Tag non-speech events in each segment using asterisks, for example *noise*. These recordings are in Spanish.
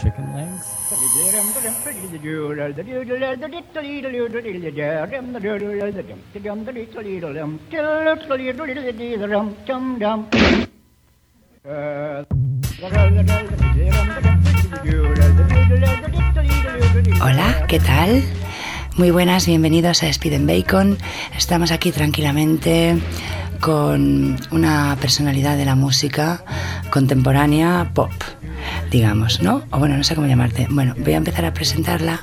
Chicken legs? Hola, ¿qué tal? Muy buenas, bienvenidos a Speed and Bacon. Estamos aquí tranquilamente con una personalidad de la música contemporánea pop, digamos, ¿no? O bueno, no sé cómo llamarte. Bueno, voy a empezar a presentarla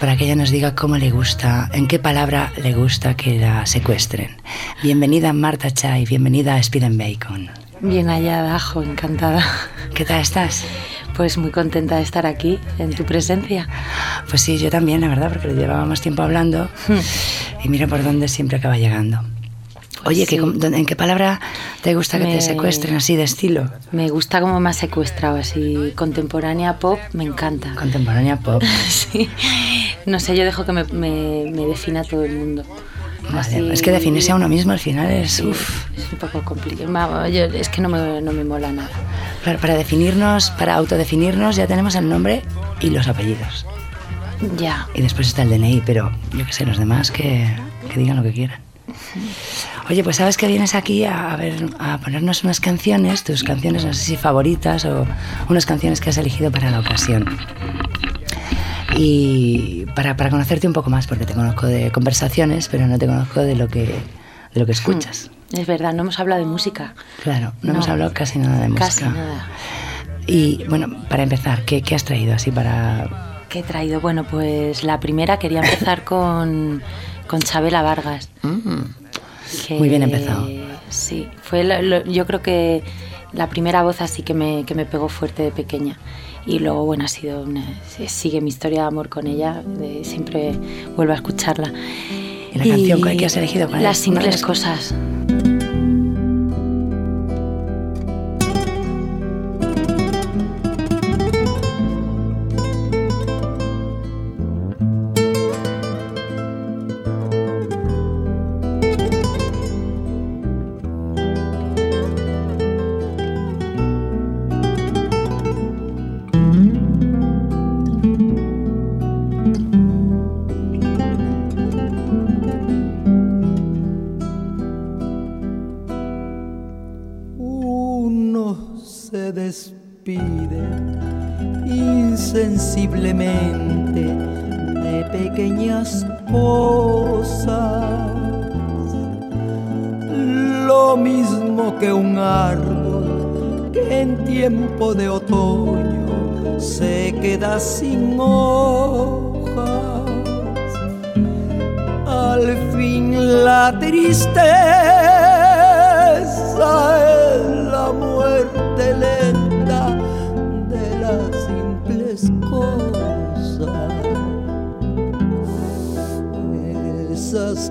para que ella nos diga cómo le gusta, en qué palabra le gusta que la secuestren. Bienvenida Marta Chay, bienvenida a Speed and Bacon. Bien hallada, ajo, encantada. ¿Qué tal estás? Pues muy contenta de estar aquí, en tu presencia. Pues sí, yo también, la verdad, porque llevábamos tiempo hablando y mira por dónde siempre acaba llegando. Oye, Sí. ¿qué- ¿en qué palabra te gusta que te secuestren así de estilo? Me gusta cómo me has secuestrado, así contemporánea pop, me encanta. Contemporánea pop. *laughs* Sí. No sé, yo dejo que me, me, me defina todo el mundo. Vale, Así- Es que definirse a uno mismo al final es... Sí, uf. es un poco complicado. Yo- Es que no me, no me mola nada. Claro, para definirnos, para autodefinirnos ya tenemos el nombre y los apellidos. Ya. Y después está el DNI, pero yo qué sé, los demás que, que digan lo que quieran. Oye, pues sabes que vienes aquí a, a ver, a ponernos unas canciones, tus canciones, no sé si favoritas o unas canciones que has elegido para la ocasión. Y para, para conocerte un poco más, porque te conozco de conversaciones, pero no te conozco de lo que, de lo que escuchas. Es verdad, no hemos hablado de música. Claro, no, hemos hablado casi nada de música. Casi nada. Y bueno, para empezar, ¿qué, qué has traído así para...? ¿Qué he traído? Bueno, pues la primera quería empezar con, con Chabela Vargas. Que- Muy bien empezado. Sí, fue lo- lo- yo creo que la primera voz así que me, que me pegó fuerte de pequeña. Y luego, bueno, ha sido una- sigue mi historia de amor con ella, de- siempre vuelvo a escucharla. ¿Y la canción que has elegido cuál? Las simples cosas.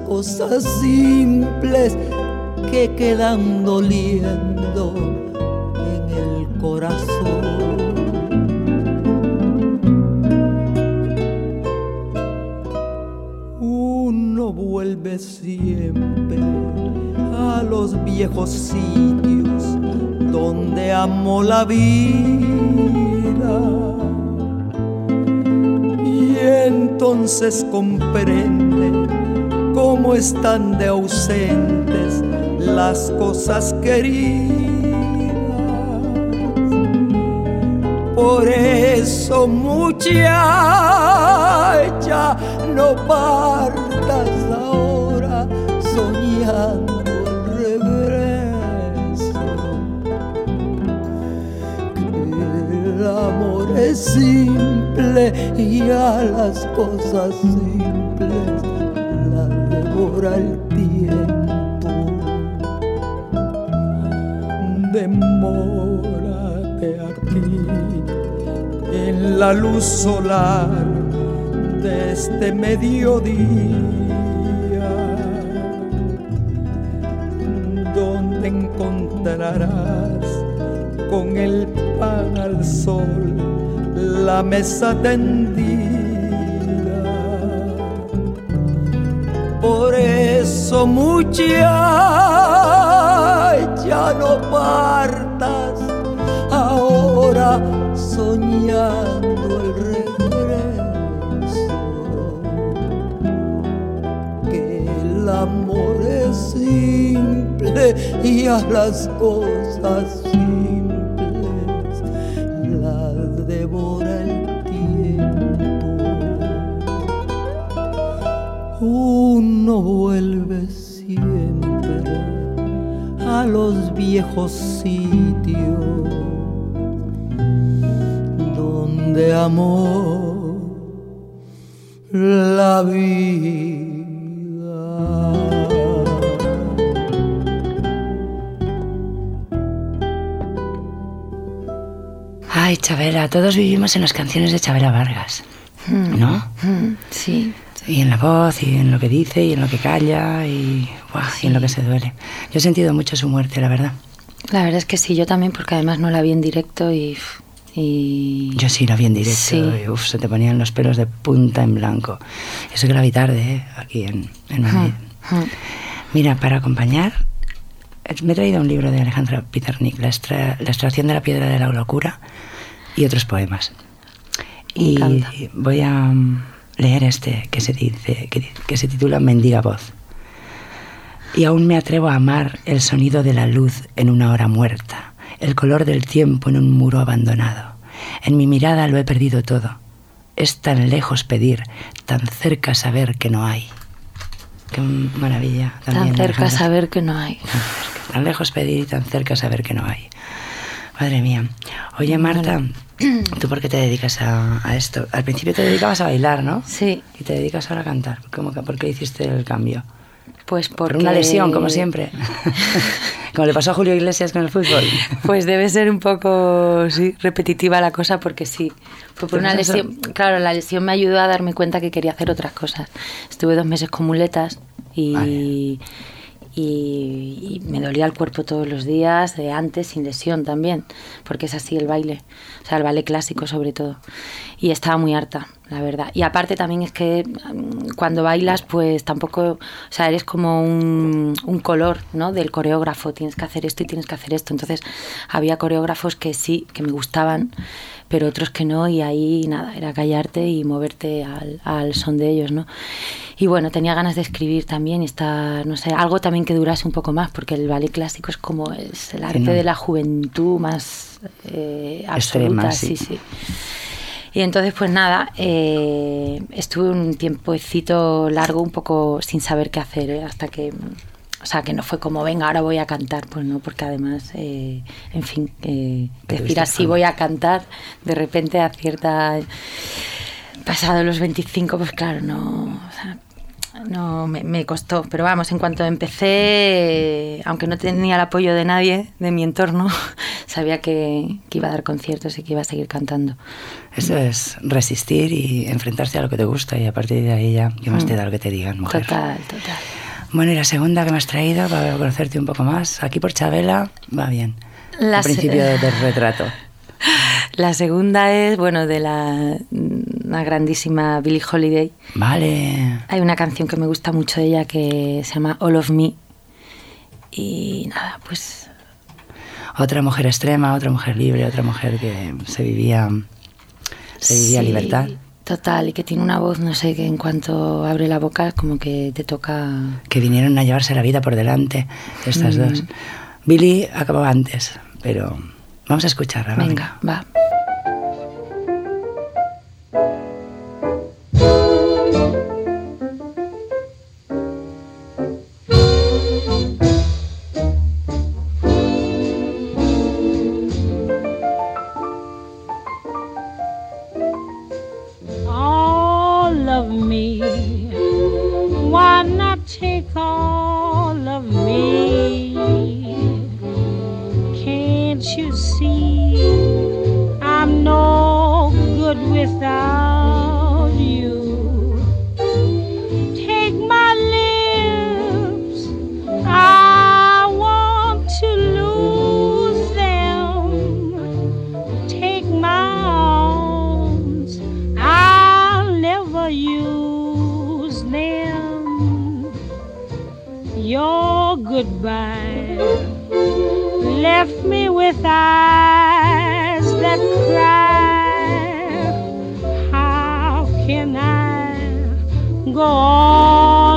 Cosas simples que quedan doliendo en el corazón. Uno vuelve siempre a los viejos sitios donde amó la vida. Y entonces comprende cómo están de ausentes las cosas queridas. Por eso muchacha, no partas ahora soñando el regreso. Que el amor es simple y a las cosas simples devora el tiempo demórate aquí en la luz solar de este mediodía, donde encontrarás con el pan al sol la mesa tendida. Muchacha no partas ahora soñando el regreso. Que el amor es simple y a las cosas los viejos sitios donde amó la vida. Ay, Chabela, todos vivimos en las canciones de Chabela Vargas, ¿no? Mm, Sí, Y en la voz, y en lo que dice, y en lo que calla, y en lo que se duele. Yo he sentido mucho su muerte, la verdad. La verdad es que sí, yo también, porque además no la vi en directo y... y Yo sí la vi en directo, Sí. y uf, se te ponían los pelos de punta en blanco. Eso que la vi tarde, ¿eh? aquí en, en Madrid. Mira, para acompañar, eh, me he traído un libro de Alejandra Pizarnik, la, extra- la extracción de la piedra de la locura y otros poemas. Me Y encanta. voy a mm, leer este que se dice, que, que se titula Mendiga voz. Y aún me atrevo a amar el sonido de la luz en una hora muerta, el color del tiempo en un muro abandonado. En mi mirada lo he perdido todo. Es tan lejos pedir, tan cerca saber que no hay. Qué maravilla. Tan también, cerca Alejandra. saber que no hay. Tan cerca, Tan lejos pedir y tan cerca saber que no hay. Madre mía. Oye, Marta, ¿tú por qué te dedicas a, a esto? Al principio te dedicabas a bailar, ¿no? Sí, Y te dedicas ahora a cantar. ¿Cómo ¿Por qué hiciste el cambio? Pues Por porque... una lesión, como siempre. *laughs* como le pasó a Julio Iglesias con el fútbol. Pues debe ser un poco sí, repetitiva la cosa porque sí. Fue por una lesión. Claro, la lesión me ayudó a darme cuenta que quería hacer otras cosas. Estuve dos meses con muletas y, Vale. y, y me dolía el cuerpo todos los días, de antes, sin lesión también, porque es así el baile, o sea, el baile clásico sobre todo. Y estaba muy harta, la verdad. Y aparte también es que mm, cuando bailas, pues tampoco, o sea, eres como un, un color, ¿no? Del coreógrafo, tienes que hacer esto y tienes que hacer esto. Entonces había coreógrafos que sí, que me gustaban, pero otros que no, y ahí nada, era callarte y moverte al, al son de ellos, ¿no? Y bueno, tenía ganas de escribir también y estar, no sé, algo también que durase un poco más, porque el ballet clásico es como es el arte no. de la juventud más eh, Extrema, absoluta, sí. sí, sí. Y entonces, pues nada, eh, estuve un tiempecito largo un poco sin saber qué hacer, ¿eh? hasta que, o sea, que no fue como, venga, ahora voy a cantar, pues no, porque además, eh, en fin, eh, decir así voy a cantar, de repente a cierta, pasado los 25, pues claro, no, o sea, no me, me costó, pero vamos, en cuanto empecé, aunque no tenía el apoyo de nadie de mi entorno, *laughs* sabía que, que iba a dar conciertos y que iba a seguir cantando. Eso es resistir y enfrentarse a lo que te gusta y a partir de ahí ya, ¿qué más te da lo que te digan, mujer? Total, total. Bueno, y la segunda que me has traído para conocerte un poco más, aquí por Chabela, va bien. La Al principio se- del retrato. *laughs* La segunda es, bueno, de la una grandísima Billie Holiday. Vale. Hay una canción que me gusta mucho de ella que se llama All of Me. Y nada, pues Otra mujer extrema, otra mujer libre, otra mujer que se vivía, se vivía sí, libertad. Total, y que tiene una voz, no sé, que en cuanto abre la boca como que te toca... Que vinieron a llevarse la vida por delante, estas Mm. dos. Billy acabó antes, pero vamos a escucharla. va, Venga, va. your goodbye left me with eyes that cry. How can I go on?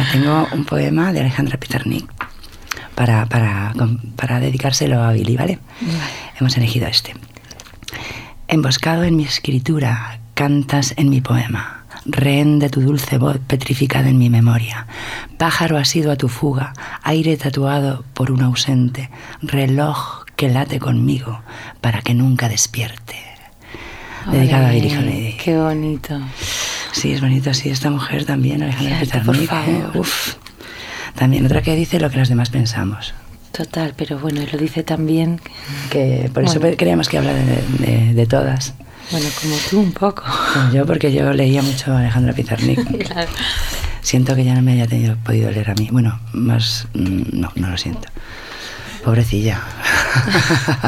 Mira, tengo un poema de Alejandra Pizarnik para, para, para dedicárselo a Billy, ¿vale? Hemos elegido este. Emboscado en mi escritura, cantas en mi poema. Rehén de tu dulce voz petrificada en mi memoria. Pájaro asido a tu fuga, aire tatuado por un ausente, reloj que late conmigo para que nunca despierte. Dedicado a Billie Holiday. Qué bonito. Sí, es bonito, sí, esta mujer también, Alejandra Pizarnik, ¿eh? favor. Uf. También otra que dice lo que los demás pensamos. Total, pero bueno, lo dice también, Que por eso queríamos que hablara de, de- de todas. bueno, como tú un poco. Como yo, porque yo leía mucho a Alejandra Pizarnik. *laughs* Claro. Siento que ya no me haya tenido, podido leer a mí. Bueno, más... mm, No, no lo siento. Pobrecilla. *laughs*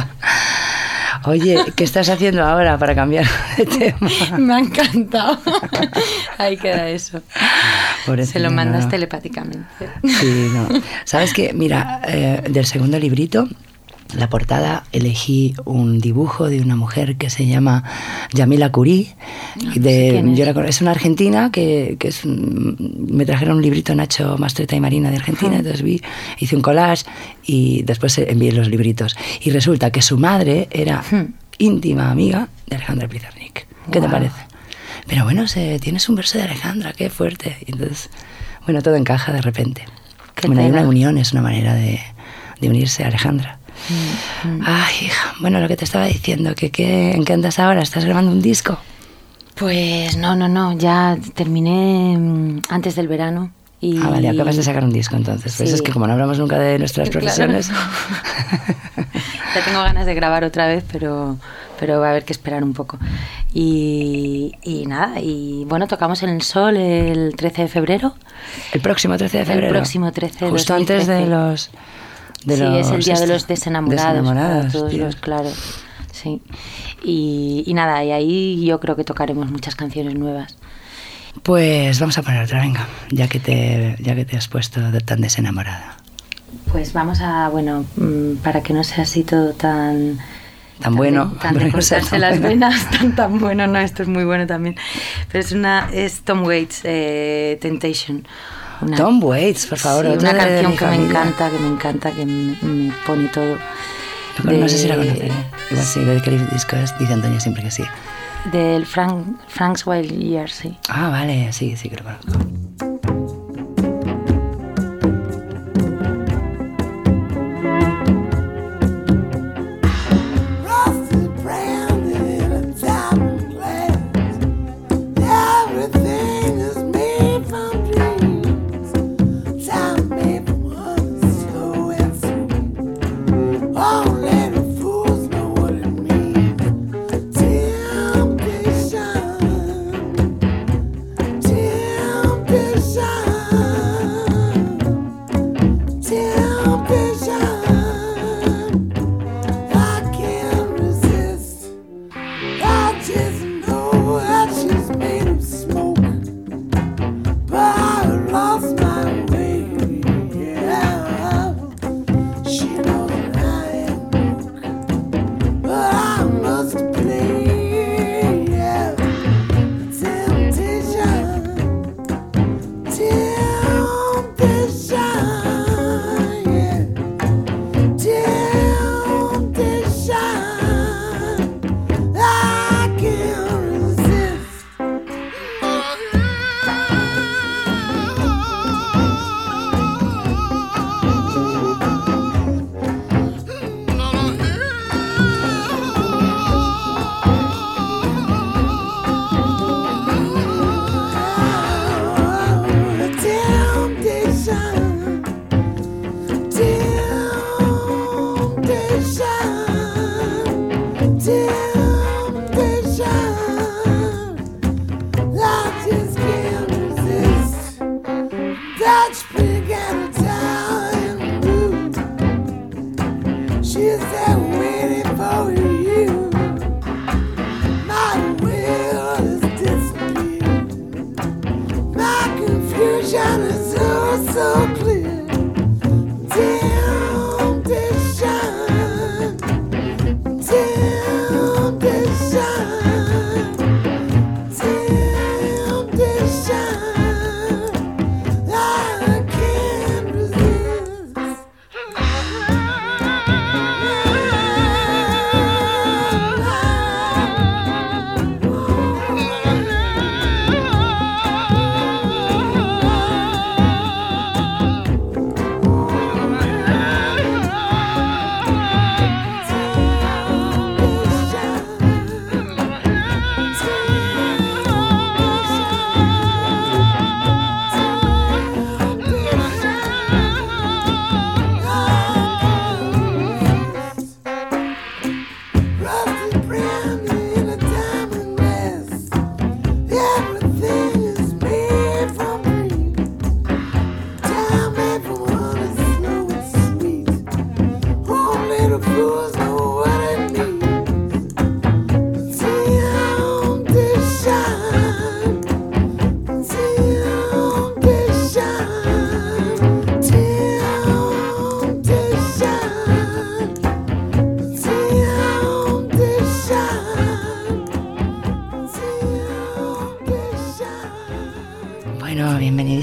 Oye, ¿qué estás haciendo ahora para cambiar *laughs* de tema? *laughs* Me ha encantado. Ahí queda eso. Se lo mandas no. telepáticamente. Sí, no. ¿Sabes qué? Mira, eh, del segundo librito, la portada, elegí un dibujo de una mujer que se llama Yamila Curí. no de, sé es. yo la cono- es una argentina que, que es un- me trajeron un librito Nacho Mastreta y Marina de Argentina, entonces vi, hice un collage y después envié los libritos. Y resulta que su madre era Hmm. íntima amiga de Alejandra Pizarnik. ¿Qué te parece? Pero bueno, se, tienes un verso de Alejandra, qué fuerte. Y entonces, bueno, todo encaja de repente. Qué bueno, hay una unión, es una manera de, de unirse a Alejandra. Mm, Ay, hija, bueno, lo que te estaba diciendo, que, qué- ¿en qué andas ahora? ¿Estás grabando un disco? Pues no, no, no, ya terminé mm, antes del verano. Y... Ah, vale, acabas de sacar un disco entonces. Pues Sí. es que como no hablamos nunca de nuestras Claro. profesiones... *laughs* ya tengo ganas de grabar otra vez, pero, pero va a haber que esperar un poco. Y, y nada, y bueno, tocamos en el Sol el 13 de febrero. el próximo 13 de El febrero. próximo 13 de Justo antes de 2013. los... De sí, es el día de los desenamorados. todos los, claro. Sí. Y, y nada, y ahí yo creo que tocaremos muchas canciones nuevas. Pues vamos a poner otra, venga, ya que te, ya que te has puesto de- tan desenamorada. Pues vamos a, bueno, mm, para que no sea así todo tan... Tan bueno, Tan de *laughs* no las bueno. venas, tan, tan bueno, no, esto es muy bueno también. Pero es una, es Tom Waits, eh, Temptation. Una, Tom Waits, por favor, sí, una canción que me encanta, que me encanta, que me, me pone todo. No, no sé si la conoceré. Igual sí, de qué disco es, dice Antonio siempre que sí. Del Frank, Frank's Wild Years, sí. Ah, vale, sí, sí que lo conozco.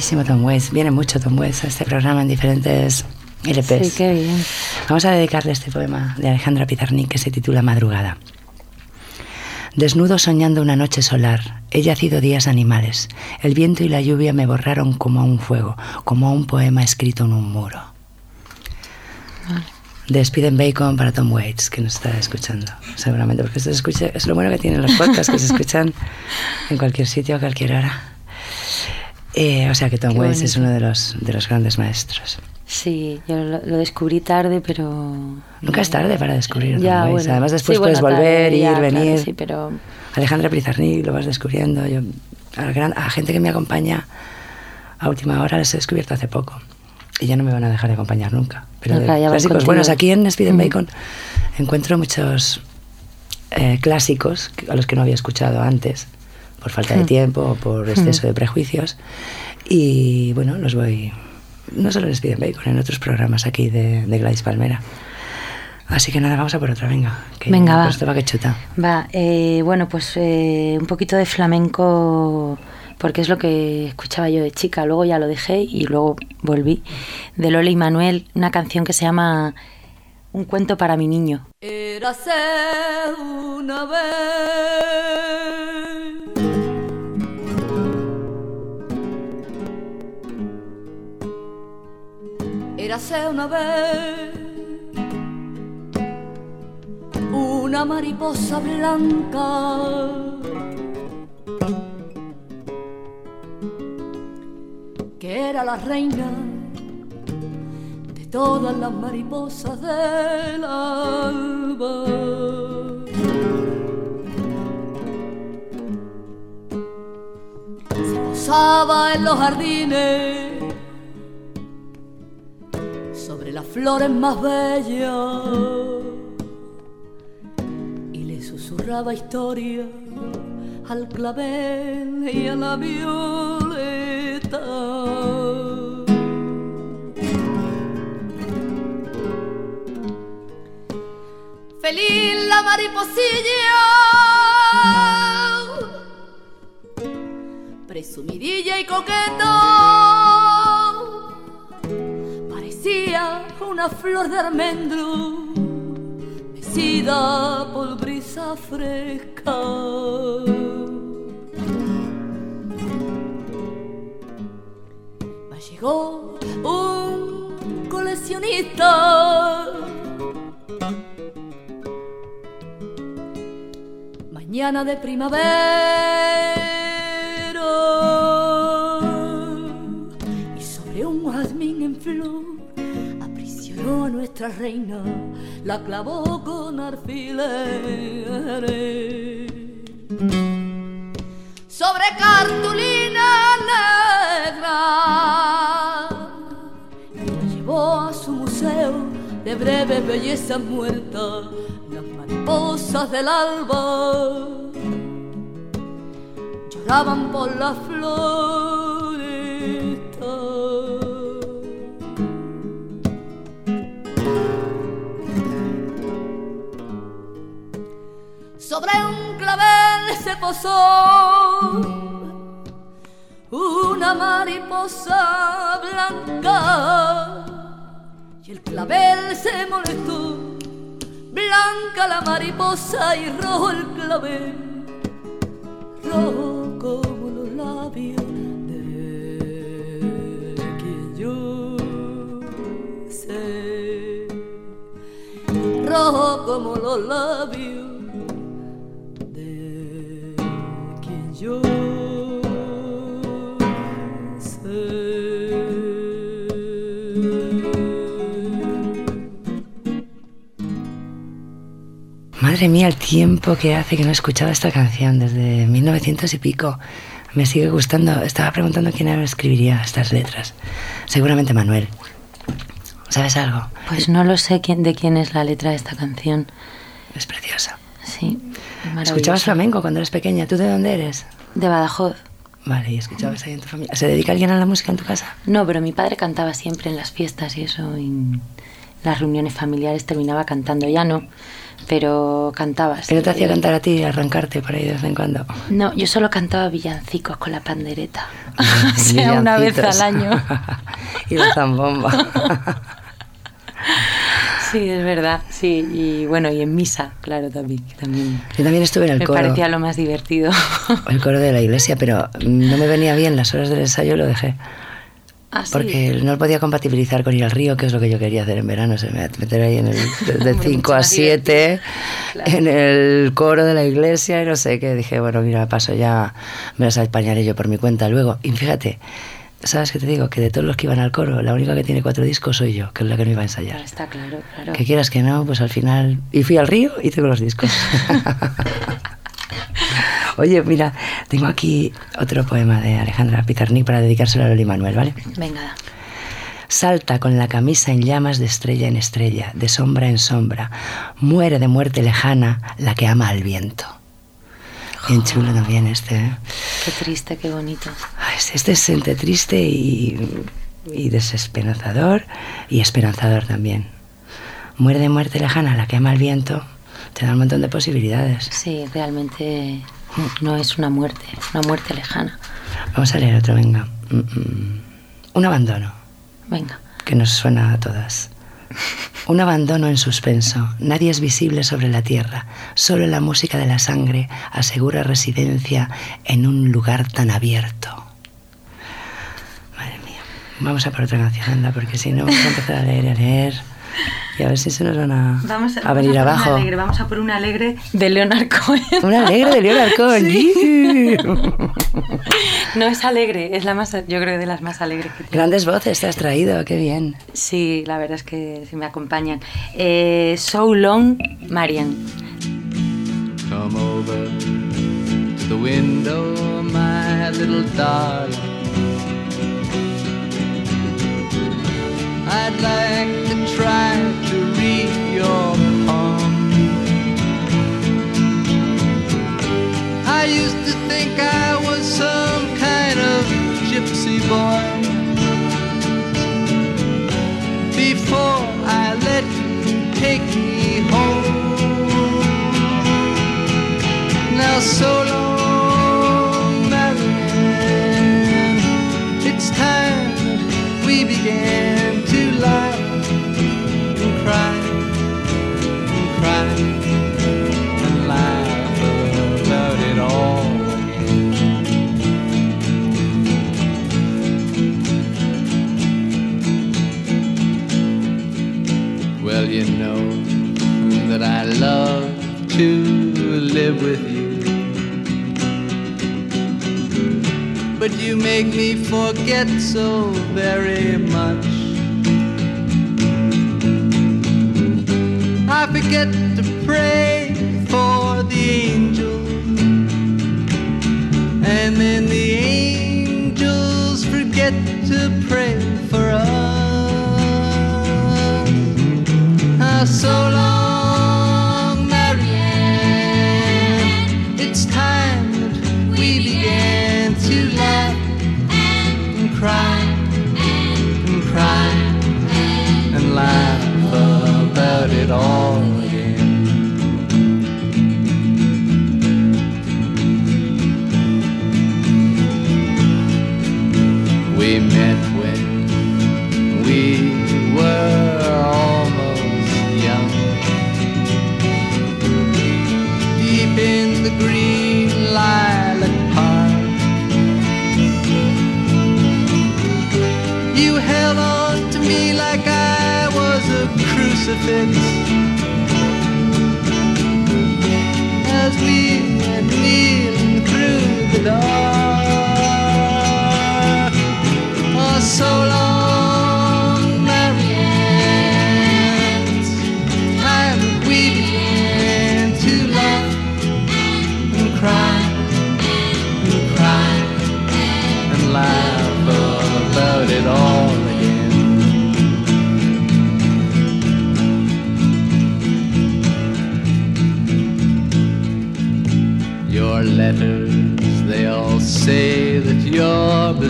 Bienvenidísimo Tom Waits. Viene mucho Tom Waits a este programa en diferentes LPs. Sí, qué bien. Vamos a dedicarle este poema de Alejandra Pizarnik que se titula Madrugada. Desnudo soñando una noche solar, he yacido días animales. El viento y la lluvia me borraron como a un fuego, como a un poema escrito en un muro. De Speed and Bacon para Tom Waits, que nos está escuchando, seguramente, porque esto se escucha, es lo bueno que tienen los podcasts, que se escuchan en cualquier sitio a cualquier hora. Eh, o sea que Tom Qué Waits es uno de los, de los grandes maestros. Sí, yo lo, lo descubrí tarde, pero... Nunca es tarde para descubrir Tom Ya, Waits. bueno. Además, después Sí, puedes bueno, volver, tarde, ir, ya, claro, venir. sí, pero... Alejandra Prizarnik lo vas descubriendo. Yo, a, la gran- a gente que me acompaña a última hora les he descubierto hace poco. Y ya no me van a dejar de acompañar nunca. Pero No, de claro, clásicos buenos, aquí en Speed and Mm. Bacon encuentro muchos eh, clásicos a los que no había escuchado antes, por falta de Mm. tiempo o por exceso de prejuicios. Y bueno, los voy, no solo en Speed and Bacon, en otros programas aquí de, de Gladys Palmera. Así que nada, vamos a por otra, venga. Que Venga, va. Esto va que chuta. Va, eh, bueno, pues eh, un poquito de flamenco, porque es lo que escuchaba yo de chica. Luego ya lo dejé y luego volví. De Lola y Manuel, una canción que se llama Un cuento para mi niño. Érase una vez Érase una vez una mariposa blanca que era la reina de todas las mariposas del alba. Se posaba en los jardines flores más bellas y le susurraba historia al clavel y a la violeta. Feliz la mariposilla, presumidilla y coqueto, una flor de almendro, mecida por brisa fresca. Mas llegó un coleccionista mañana de primavera y sobre un jazmín en flor nuestra reina, la clavó con alfileres sobre cartulina negra y la llevó a su museo de breve belleza muerta, las mariposas del alba lloraban por la floresta. Sobre un clavel se posó una mariposa blanca y el clavel se molestó. Blanca la mariposa y rojo el clavel, rojo como los labios de quien yo sé, rojo como los labios yo. Madre mía, el tiempo que hace que no he escuchado esta canción, desde 1900 y pico. Me sigue gustando. Estaba preguntando quién escribiría estas letras. Seguramente Manuel. ¿Sabes algo? Pues no lo sé quién, de quién es la letra de esta canción. Es preciosa. Sí, ¿Escuchabas flamenco cuando eras pequeña? ¿Tú de dónde eres? De Badajoz. Vale, y escuchabas ahí en tu familia. ¿Se dedica alguien a la música en tu casa? No, pero mi padre cantaba siempre en las fiestas y eso. Y, las reuniones familiares terminaba cantando, ya no, pero cantaba. ¿Y no te hacía cantar a ti, arrancarte por ahí de vez en cuando? No, yo solo cantaba villancicos con la pandereta. *laughs* o sea, una vez al año. *laughs* y la zambomba. *laughs* *laughs* Sí, es verdad, sí. Y bueno, y en misa, claro, también. también Yo también estuve en el me coro. parecía lo más divertido. *laughs* El coro de la iglesia, pero no me venía bien las horas del ensayo, lo dejé. Ah, sí. Porque no podía compatibilizar con ir al río, que es lo que yo quería hacer en verano, se me meter ahí en el *laughs* de Hombre, 5 mucho a más 7 Claro. en el coro de la iglesia y no sé qué. Dije, bueno, mira, paso ya, me las apañaré yo por mi cuenta luego. Y fíjate, ¿sabes qué te digo? Que de todos los que iban al coro, la única que tiene cuatro discos soy yo, que es la que no iba a ensayar. Está claro, claro. Que quieras que no, pues al final. Y fui al río y tengo los discos. *laughs* Oye, mira, tengo aquí otro poema de Alejandra Pizarnik para dedicárselo a Loli Manuel, ¿vale? Venga, Salta con la camisa en llamas de estrella en estrella, de sombra en sombra. Muere de muerte lejana la que ama al viento. Bien chulo también este, ¿eh? qué triste, qué bonito. Este es entre triste y, y desesperanzador y esperanzador también. Muere de muerte lejana la que ama al viento. Te da un montón de posibilidades. Sí, realmente no es una muerte, una muerte lejana. Vamos a leer otro, venga. Mm, mm. Un abandono, Venga. que nos suena a todas. Un abandono en suspenso. Nadie es visible sobre la tierra. Solo la música de la sangre asegura residencia en un lugar tan abierto. Madre mía. Vamos a por otra canción, anda, porque si no vamos a empezar a leer a leer. Y a ver si se nos van a, a venir abajo. vamos a por un alegre de Leonard Cohen. *laughs* Un alegre de Leonard Cohen. *laughs* No es alegre, es la más, yo creo que de las más alegres que tengo. Grandes voces te has traído, qué bien. Sí, la verdad es que sí me acompañan. Eh, so Long, Marian. Come over to the window, my little darling. I'd like to try to read your palm. I used to think I was some kind of gypsy boy. Before I let you take me home. Now so long, with you. But you make me forget so very much. I forget to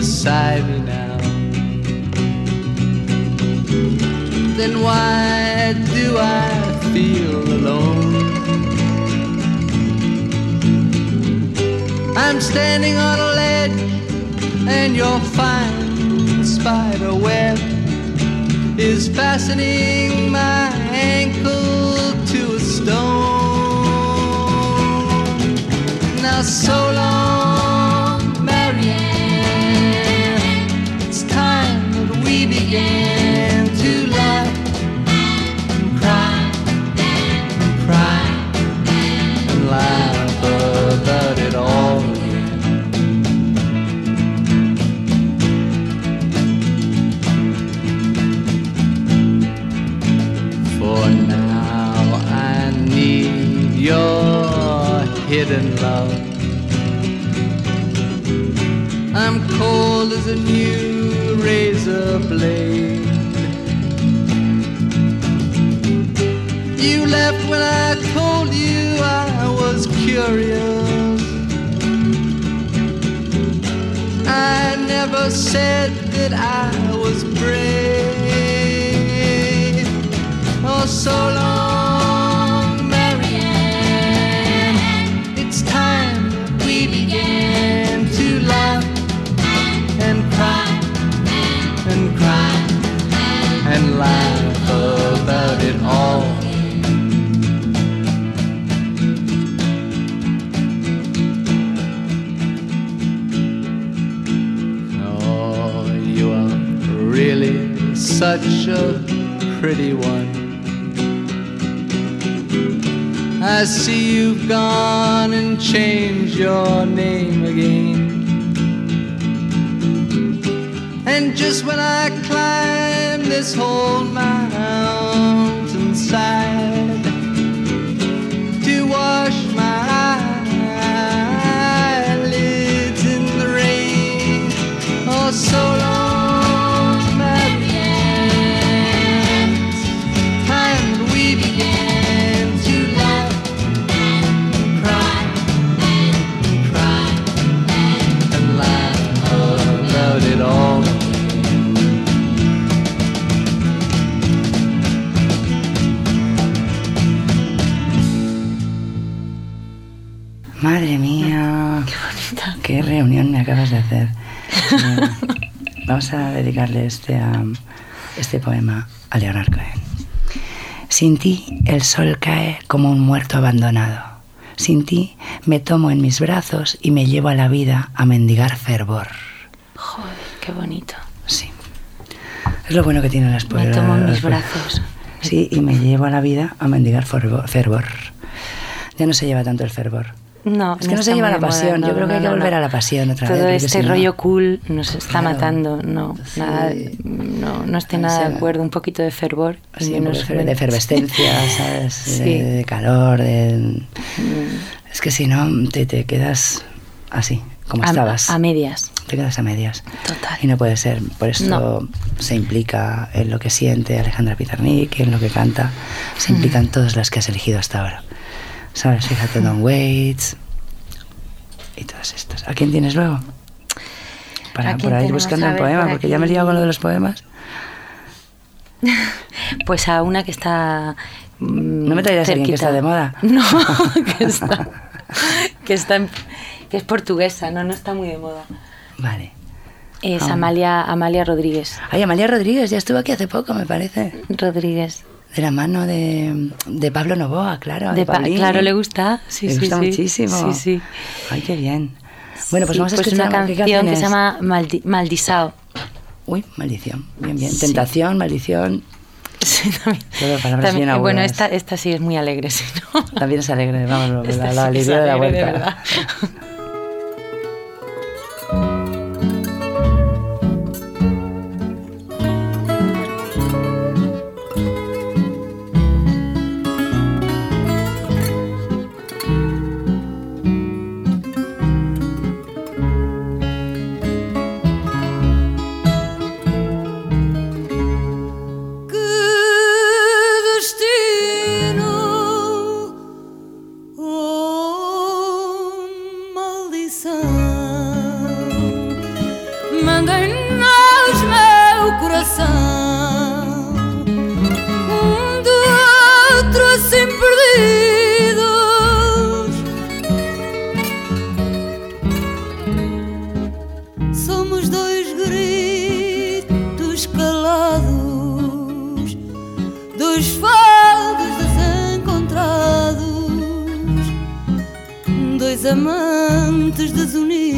beside me now. Then why do I feel alone? I'm standing on a ledge and your fine spider web is fastening my ankle to a stone. Now, so long, love. I'm cold as a new razor blade. You left when I told you I was curious. I never said that I was brave. Oh, so long, such a pretty one. I see you've gone and changed your name again. And just when I climb this whole mountainside to wash my eyelids in the rain, oh, so long, reunión me acabas de hacer. *laughs* Eh, Vamos a dedicarle este, a- este poema a Leonard Cohen. Sin ti el sol cae como un muerto abandonado. Sin ti me tomo en mis brazos y me llevo a la vida a mendigar fervor. Joder, qué bonito. Sí. Es lo bueno que tienen las Me poemas. tomo en mis brazos. Sí, y me llevo a la vida a mendigar fervor. Ya no se lleva tanto el fervor. No, Es que no se está lleva la moda, pasión. Yo no, creo que no, hay que no, volver no. a la pasión otra Todo vez. porque este no- rollo cool nos está Claro. matando. No, Sí. nada, no, no estoy nada Sí. de acuerdo. Un poquito de fervor. Sí, de, fer- de efervescencia, *laughs* ¿sabes? Sí. De, de calor, de... Mm. Es que si no, te, te quedas así, como a, estabas. a medias. te quedas a medias. Total. Y no puede ser. Por eso No. se implica en lo que siente Alejandra Pizarnik, en lo que canta. Se implican todas las que has elegido hasta ahora. ¿Sabes? Fíjate, Don Waits y todas estas. ¿A quién tienes luego? Para ¿A quién por ahí buscando un poema, por porque ya me he liado con lo de los poemas. *laughs* Pues a una que está. mm, No me traigas a alguien que está de moda. *laughs* No, que está. Que, está en- que es portuguesa, no, no está muy de moda. Vale. Es Ah. Amalia, Amalia Rodríguez. Ay, Amalia Rodríguez, ya estuvo aquí hace poco, me parece. Rodríguez. De la mano de, de Pablo Novoa, claro. De Pa- claro, le gusta. Sí, le sí, gusta sí. muchísimo. Sí, sí. Ay, qué bien. Bueno, pues Sí, vamos a escuchar una ¿qué canción que es? se llama Maldi- Maldisao. Uy, maldición. Bien, bien. Tentación, maldición. Sí, también. Palabras También- bien bueno, esta, esta sí es muy alegre, sí, ¿no? También es alegre, vamos, *laughs* la, la que alegría de la alegre, de vuelta. verdad. *laughs* sun antes de Unidas.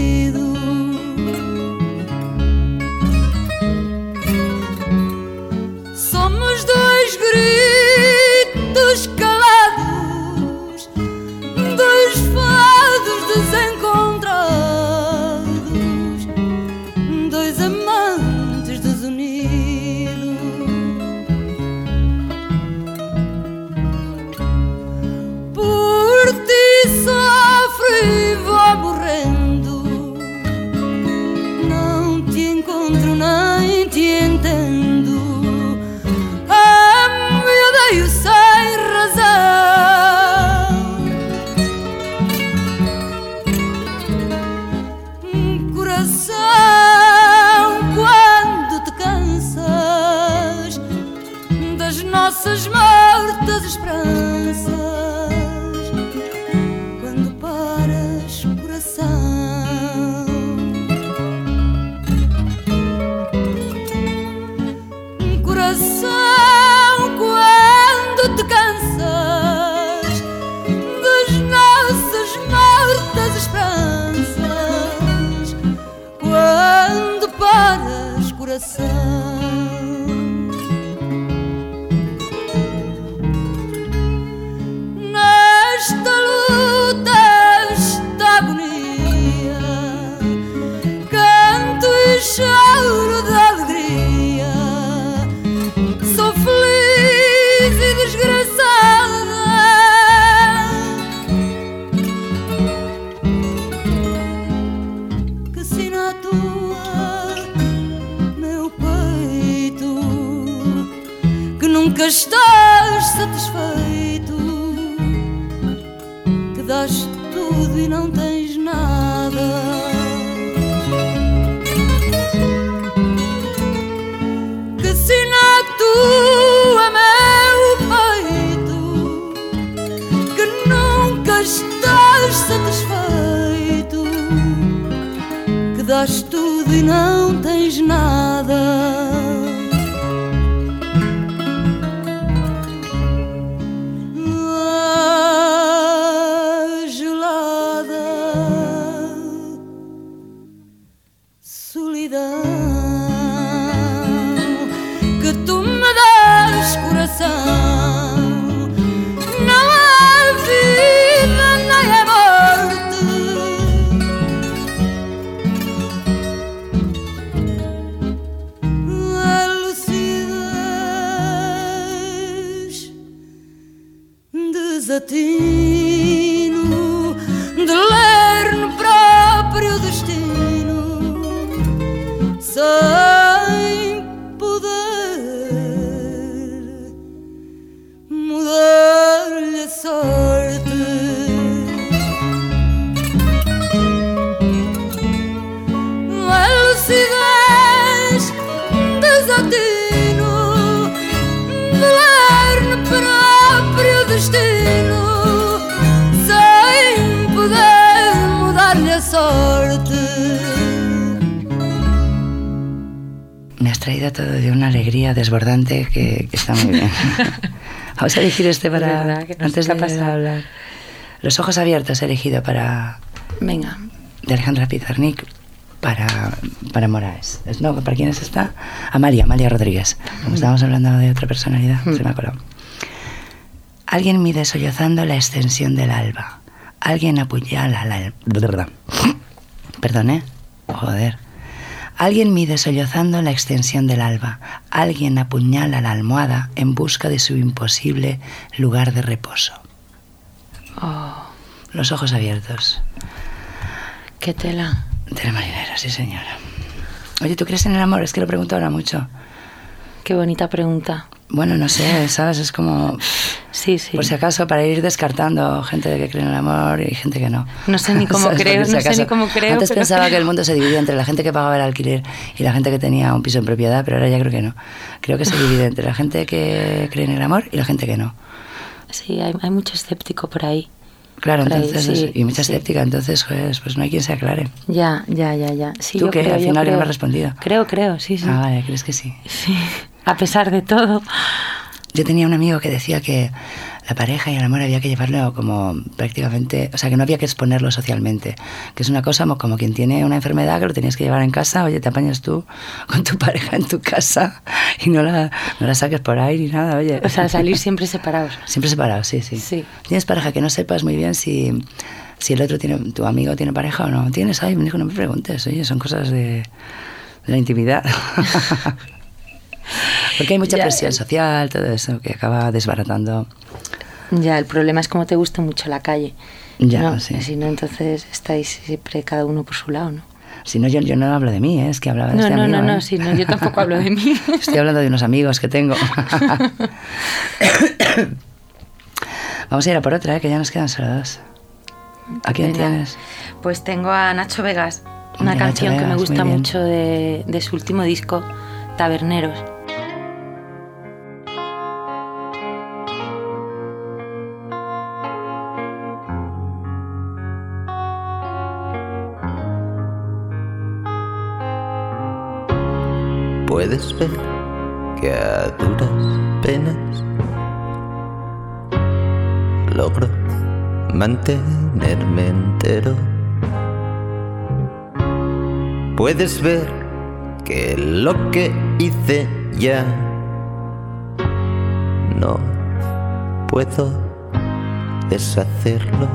Paras, the team que, que está muy bien. *laughs* Vamos a elegir este para verdad, que antes de pasado. hablar. Los ojos abiertos he elegido para Venga, de Alejandra Pizarnik para para Moraes. Es- No, ¿para quién es esta? Amalia, Amalia Rodríguez. Como estábamos hablando de otra personalidad, se me ha colado. Alguien mide sollozando la extensión del alba. Alguien apuñala la... *laughs* Perdón, ¿eh? Joder. Alguien mide sollozando la extensión del alba. Alguien apuñala la almohada en busca de su imposible lugar de reposo. oh, Los ojos abiertos. qué tela. De la marinera, sí señora. Oye, ¿tú crees en el amor? Es que lo pregunto ahora mucho. Qué bonita pregunta. Bueno, no sé, ¿sabes? Es como, Sí, sí. por si acaso, para ir descartando gente que cree en el amor y gente que no. No sé ni cómo *laughs* creo, si no sé ni cómo creo, Antes pensaba *laughs* que creo. el mundo se dividía entre la gente que pagaba el alquiler y la gente que tenía un piso en propiedad, pero ahora ya creo que no. Creo que se divide entre la gente que cree en el amor y la gente que no. Sí, hay, hay mucho escéptico por ahí. Claro, por ahí, entonces, sí, y mucha sí. escéptica, entonces pues, pues no hay quien se aclare. Ya, ya, ya, ya. Sí, ¿Tú yo qué? creo, Al yo final ya me creo. has respondido. Creo, creo, sí, sí. Ah, vale, ¿crees que sí? Sí. A pesar de todo. Yo tenía un amigo que decía que la pareja y el amor había que llevarlo como prácticamente, o sea, que no había que exponerlo socialmente, que es una cosa como, como quien tiene una enfermedad que lo tenías que llevar en casa, oye, te apañas tú con tu *laughs* pareja en tu casa y no la, no la saques por ahí ni nada, oye. O sea, salir siempre separados. *laughs* Siempre separados, sí, sí. Sí. Tienes pareja que no sepas muy bien si, si el otro tiene, tu amigo tiene pareja o no. Tienes, ay, hijo, no me preguntes, oye, son cosas de, de la intimidad. *laughs* Porque hay mucha Ya. presión social, todo eso, que acaba desbaratando. Ya, el problema es como te gusta mucho la calle. Ya, ¿no? sí. Si no, entonces estáis siempre cada uno por su lado, ¿no? Si no, yo, yo no hablo de mí, ¿eh? es que hablaba de No, este no, amigo, no, ¿eh? no, sí, no, yo tampoco hablo de mí. *laughs* Estoy hablando de unos amigos que tengo. *laughs* Vamos a ir a por otra, ¿eh? que ya nos quedan solo dos. ¿A quién Venga. tienes? Pues tengo a Nacho Vegas, una Nacho canción que me Vegas, gusta mucho de, de su último disco, Taberneros. Puedes ver que a duras penas logro mantenerme entero. Puedes ver que lo que hice ya no puedo deshacerlo.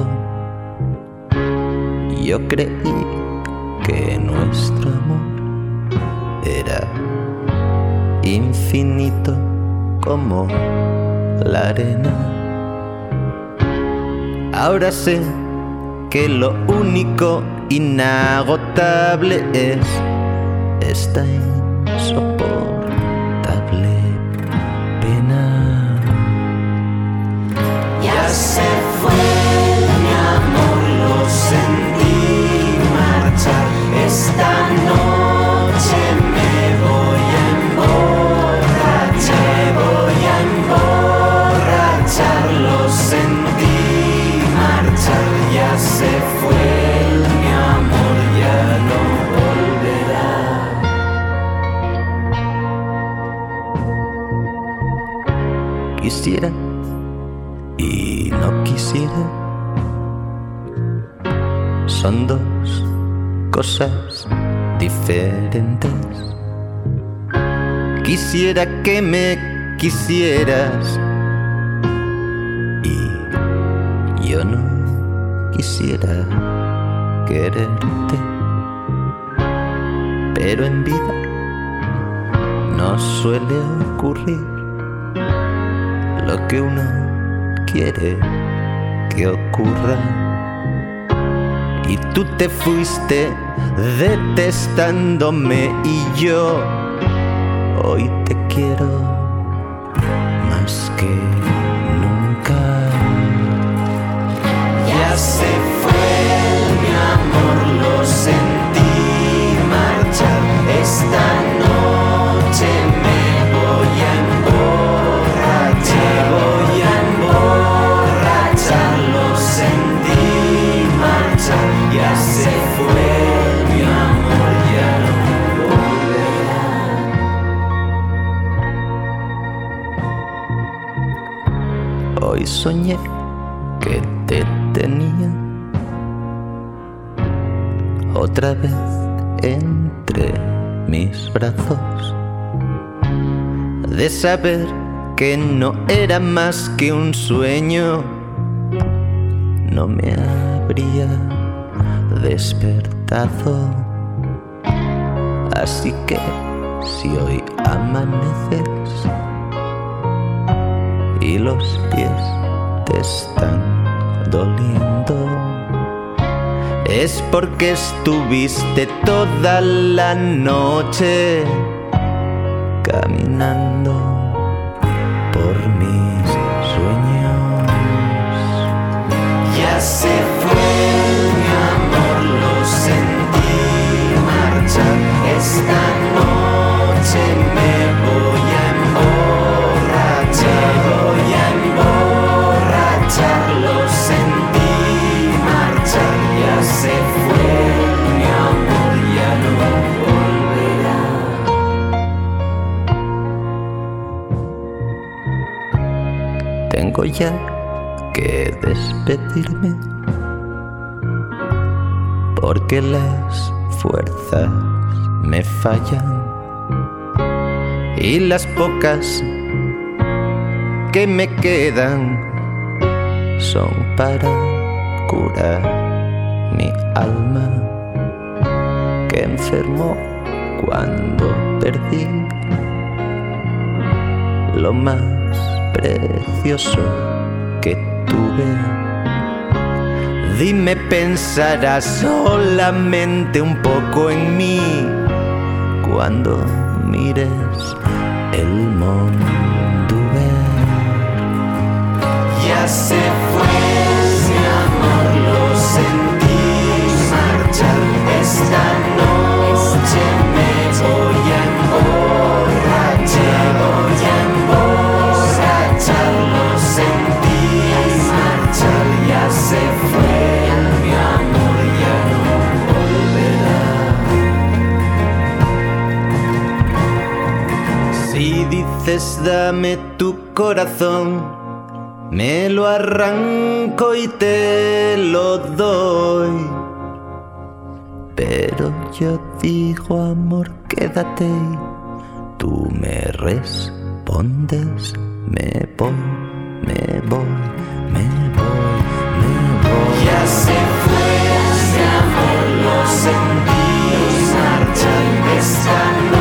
Yo creí que nuestro amor era infinito como la arena. Ahora sé que lo único inagotable es esta insoportable pena. Ya se fue mi amor, lo sentí marchar. Esta noche son dos cosas diferentes. Quisiera que me quisieras y yo no quisiera quererte, pero en vida no suele ocurrir lo que uno quiere que ocurra. Y tú te fuiste detestándome y yo hoy te quiero más que soñé que te tenía otra vez entre mis brazos, de saber que no era más que un sueño, no me habría despertado. Así que si hoy amaneces y los pies te están doliendo, es porque estuviste toda la noche caminando despedirme porque las fuerzas me fallan y las pocas que me quedan son para curar mi alma que enfermó cuando perdí lo más precioso que tuve. Dime, pensarás solamente un poco en mí cuando mires el mundo ver. Ya se fue mi amor, lo sentí marchar esta noche. Dame tu corazón, me lo arranco y te lo doy. Pero yo digo amor, quédate. Tú me respondes, me voy, me voy, me voy, me voy. Ya se fue mi amor, lo sentí marchar esta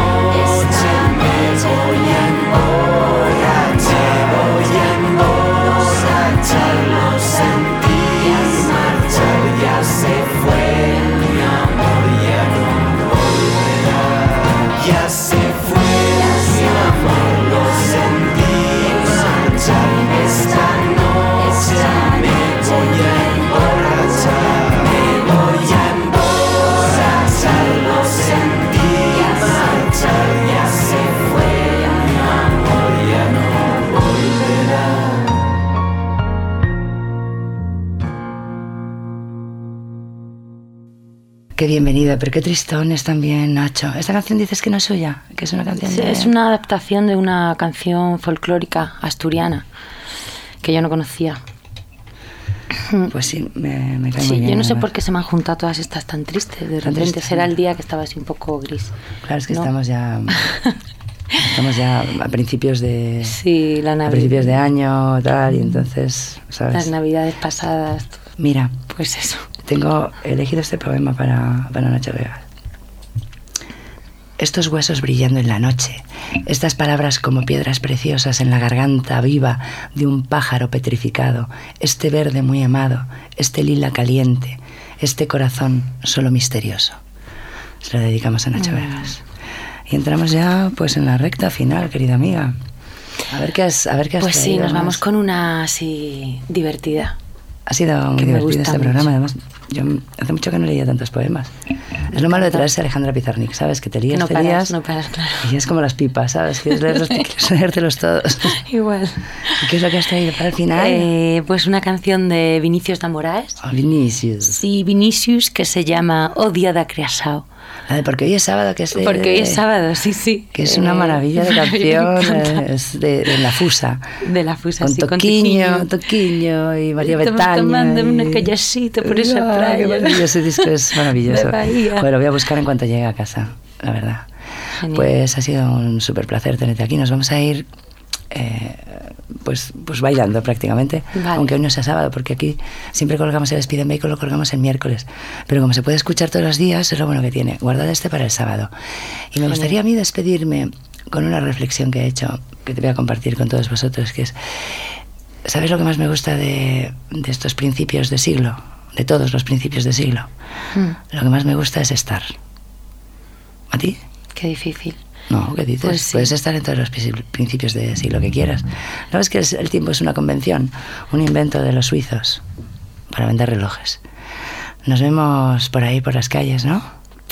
Qué bienvenida, pero qué tristón es también, Nacho. Esta canción dices que no es suya, que es una canción Sí, de... Es una adaptación de una canción folclórica asturiana que yo no conocía. Pues sí, me, me cae Sí, muy bien. yo no sé por qué se me han juntado todas estas tan tristes. De Tan repente tristes, será el día que estaba así un poco gris. Claro, es que ¿no? estamos ya... *laughs* Estamos ya a principios de... Sí, la A Navidad. principios de año, tal, y entonces, ¿sabes? Las navidades pasadas. Mira, Pues eso. tengo elegido este poema para, para Nacho Vegas. Estos huesos brillando en la noche, estas palabras como piedras preciosas en la garganta viva de un pájaro petrificado, este verde muy amado, este lila caliente, este corazón solo misterioso. Se lo dedicamos a Nacho Vegas. Y entramos ya pues en la recta final, querida amiga. A ver qué has, a ver qué has Pues sí, nos más. vamos con una así divertida. Ha sido muy divertido este programa. mucho. Además, yo hace mucho que no leía tantos poemas. Es lo malo de traerse a Alejandra Pizarnik, ¿sabes? Que te lías, no te paras, lías, no paras, claro. y es como las pipas, ¿sabes? Quieres, leerlos, *laughs* quieres leértelos todos. *laughs* Igual. ¿Y qué es lo que has traído para el final? Eh, pues una canción de Vinicius de Moraes. Oh, Vinicius. Sí, Vinicius, que se llama O Día da Criasao. La de porque hoy es sábado, que es de- Porque hoy es sábado, sí, sí. Que es una Eh, maravilla de *laughs* canción, es de, de la fusa. De la fusa, Con sí, Toquiño, Toquiño y María Tom- Betaña. tomándome una y- callecita por esa Ay, playa. Ese disco es *laughs* maravilloso. Bueno, lo voy a buscar en cuanto llegue a casa, la verdad. Genial. Pues ha sido un súper placer tenerte aquí. Nos vamos a ir eh, pues, pues bailando prácticamente, Vale. aunque hoy no sea sábado, porque aquí siempre colgamos el Speed and Bacon, lo colgamos el miércoles. Pero como se puede escuchar todos los días, es lo bueno que tiene. Guardad este para el sábado. Y me gustaría a mí despedirme con una reflexión que he hecho, que te voy a compartir con todos vosotros, que es, ¿sabes lo que más me gusta de, de estos principios de siglo? De todos los principios de siglo. Mm, Lo que más me gusta es estar. ¿A ti? qué difícil. No, ¿qué dices? Pues sí. Puedes estar en todos los principios de siglo que quieras. ¿No ves que es- el tiempo es una convención? Un invento de los suizos para vender relojes. Nos vemos por ahí, por las calles, ¿no?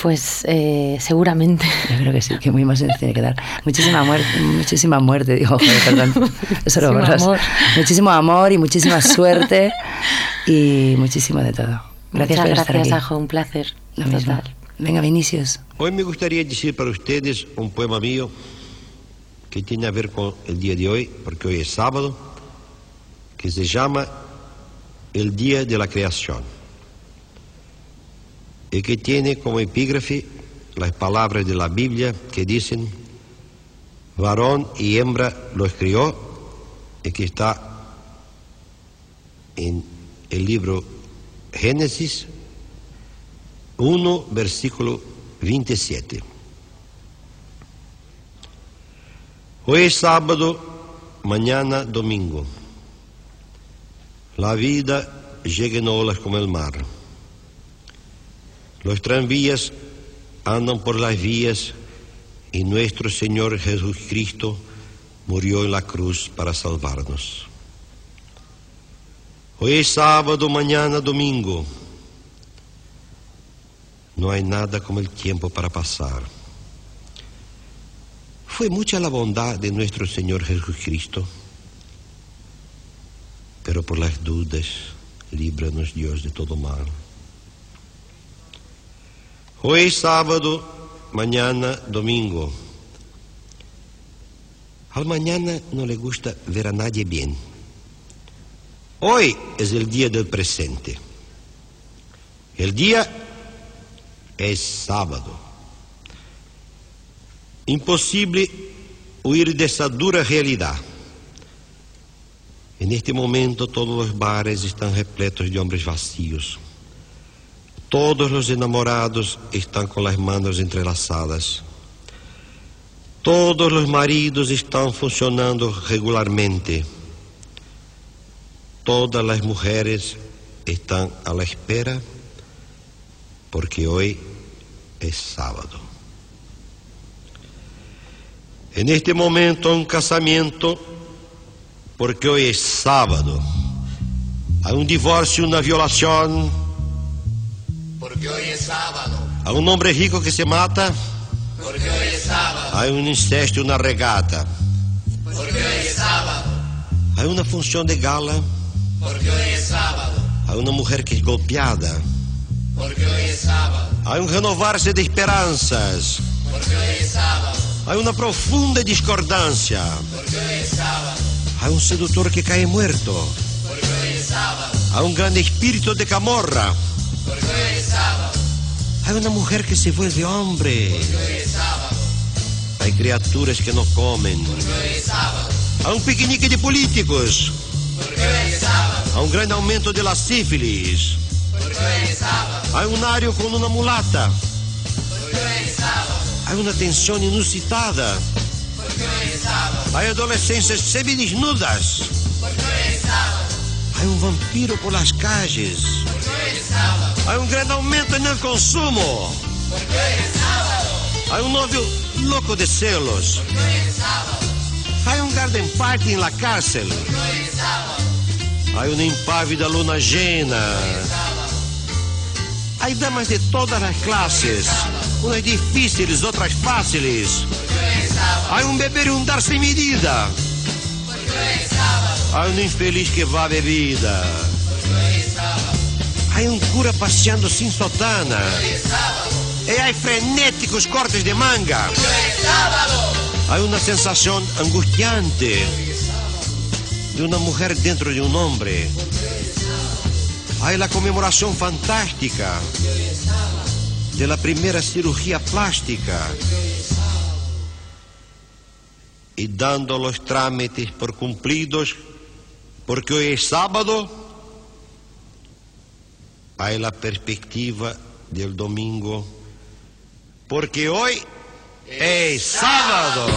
Pues eh, seguramente. *laughs* Yo creo que sí, que muy más se tiene que dar. Muchísima muerte, muchísima muerte, digo, joder, perdón. *laughs* Eso lo borras. amor. Muchísimo amor y muchísima *laughs* suerte y muchísimo de todo. Gracias Muchas por estar gracias, aquí. Ajo, un placer. Lo mismo. Venga, Vinicius. Hoy me gustaría decir para ustedes un poema mío que tiene a ver con el día de hoy, porque hoy es sábado, que se llama El Día de la Creación y que tiene como epígrafe las palabras de la Biblia que dicen, varón y hembra los crió y que está en el libro Génesis 1, versículo 27. Hoy es sábado, mañana domingo. La vida llega en olas como el mar. Los tranvías andan por las vías y nuestro Señor Jesucristo murió en la cruz para salvarnos. Hoy es sábado, mañana domingo. No hay nada como el tiempo para pasar. Fue mucha la bondad de nuestro Señor Jesucristo, pero por las dudas, líbranos Dios de todo mal. Hoy sábado, mañana domingo. Al mañana no le gusta ver a nadie bien. Hoy es el día del presente. El día es sábado. Imposible huir de esa dura realidad. En este momento todos los bares están repletos de hombres vacíos. Todos los enamorados están con las manos entrelazadas. Todos los maridos están funcionando regularmente. Todas las mujeres están a la espera porque hoy es sábado. En este momento un casamiento, porque hoy es sábado. Hay un divorcio, una violación. Porque hoy es sábado. Hay un hombre rico que se mata. Porque hoy es sábado. Hay un incesto, una regata. Porque hoy es sábado. Hay una función de gala. Porque hoy es sábado. Hay una mujer que es golpeada. Porque hoy es sábado. Hay un renovarse de esperanzas. Porque hoy es sábado. Hay una profunda discordancia. Porque hoy es sábado. Hay un seductor que cae muerto. Porque hoy es sábado. Hay un gran espíritu de camorra. Porque hoy es sábado. Hay una mujer que se vuelve hombre. Porque hoy es sábado. Hay criaturas que no comen. Porque hoy es sábado. Hay un piquenique de políticos. Porque hoy es sábado. Hay un gran aumento de la sífilis. Hay un ario con una mulata. Porque hoy es sábado. Hay una tensión inusitada. Porque hoy es sábado. Hay adolescentes semidesnudas. Porque hoy es sábado. Hay un vampiro por las calles. Porque hoy es sábado. Hay un gran aumento en el consumo. Porque hoy es sábado. Hay un novio loco de celos. Porque hoy es sábado. Hay un garden party en la cárcel. Porque hoy es sábado. Hay una impávida luna llena. Hay damas de todas las clases. Unas difíciles, otras fáciles. Hay un beber y un dar sin medida. Hay un infeliz que va a bebida. Hay un cura paseando sin sotana. Y hay frenéticos cortes de manga. Hay una sensación angustiante de una mujer dentro de un hombre. Hay la conmemoración fantástica de la primera cirugía plástica. Y dando los trámites por cumplidos, porque hoy es sábado, hay la perspectiva del domingo, porque hoy es sábado.